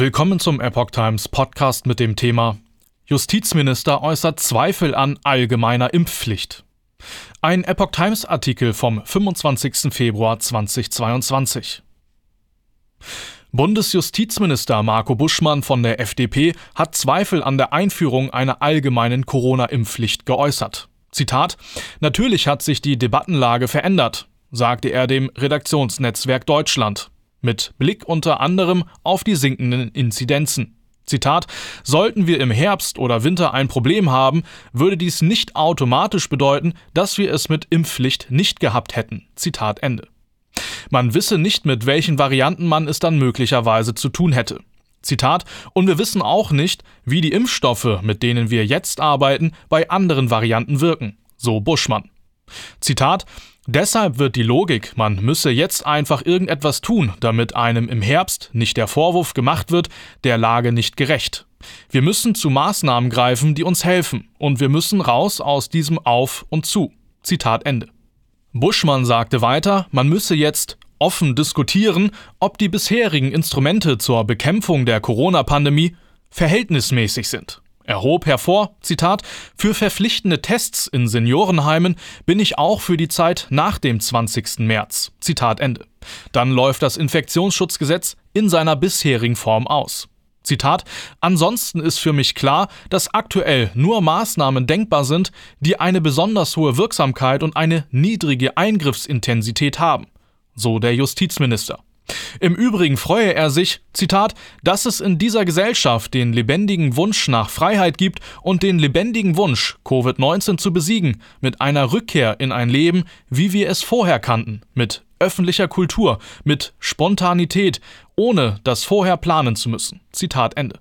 Willkommen zum Epoch Times Podcast mit dem Thema Justizminister äußert Zweifel an allgemeiner Impfpflicht. Ein Epoch Times Artikel vom 25. Februar 2022. Bundesjustizminister Marco Buschmann von der FDP hat Zweifel an der Einführung einer allgemeinen Corona-Impfpflicht geäußert. Zitat: Natürlich hat sich die Debattenlage verändert, sagte er dem Redaktionsnetzwerk Deutschland mit Blick unter anderem auf die sinkenden Inzidenzen. Zitat, sollten wir im Herbst oder Winter ein Problem haben, würde dies nicht automatisch bedeuten, dass wir es mit Impfpflicht nicht gehabt hätten. Zitat Ende. Man wisse nicht, mit welchen Varianten man es dann möglicherweise zu tun hätte. Zitat, und wir wissen auch nicht, wie die Impfstoffe, mit denen wir jetzt arbeiten, bei anderen Varianten wirken, so Buschmann. Zitat, Deshalb wird die Logik, man müsse jetzt einfach irgendetwas tun, damit einem im Herbst nicht der Vorwurf gemacht wird, der Lage nicht gerecht. Wir müssen zu Maßnahmen greifen, die uns helfen, und wir müssen raus aus diesem Auf und zu. Zitat Ende. Buschmann sagte weiter, man müsse jetzt offen diskutieren, ob die bisherigen Instrumente zur Bekämpfung der Corona-Pandemie verhältnismäßig sind. Er hob hervor, Zitat, für verpflichtende Tests in Seniorenheimen bin ich auch für die Zeit nach dem 20. März. Zitat Ende. Dann läuft das Infektionsschutzgesetz in seiner bisherigen Form aus. Zitat, ansonsten ist für mich klar, dass aktuell nur Maßnahmen denkbar sind, die eine besonders hohe Wirksamkeit und eine niedrige Eingriffsintensität haben, so der Justizminister. Im Übrigen freue er sich, Zitat, dass es in dieser Gesellschaft den lebendigen Wunsch nach Freiheit gibt und den lebendigen Wunsch, Covid-19 zu besiegen, mit einer Rückkehr in ein Leben, wie wir es vorher kannten, mit öffentlicher Kultur, mit Spontanität, ohne das vorher planen zu müssen. Zitat Ende.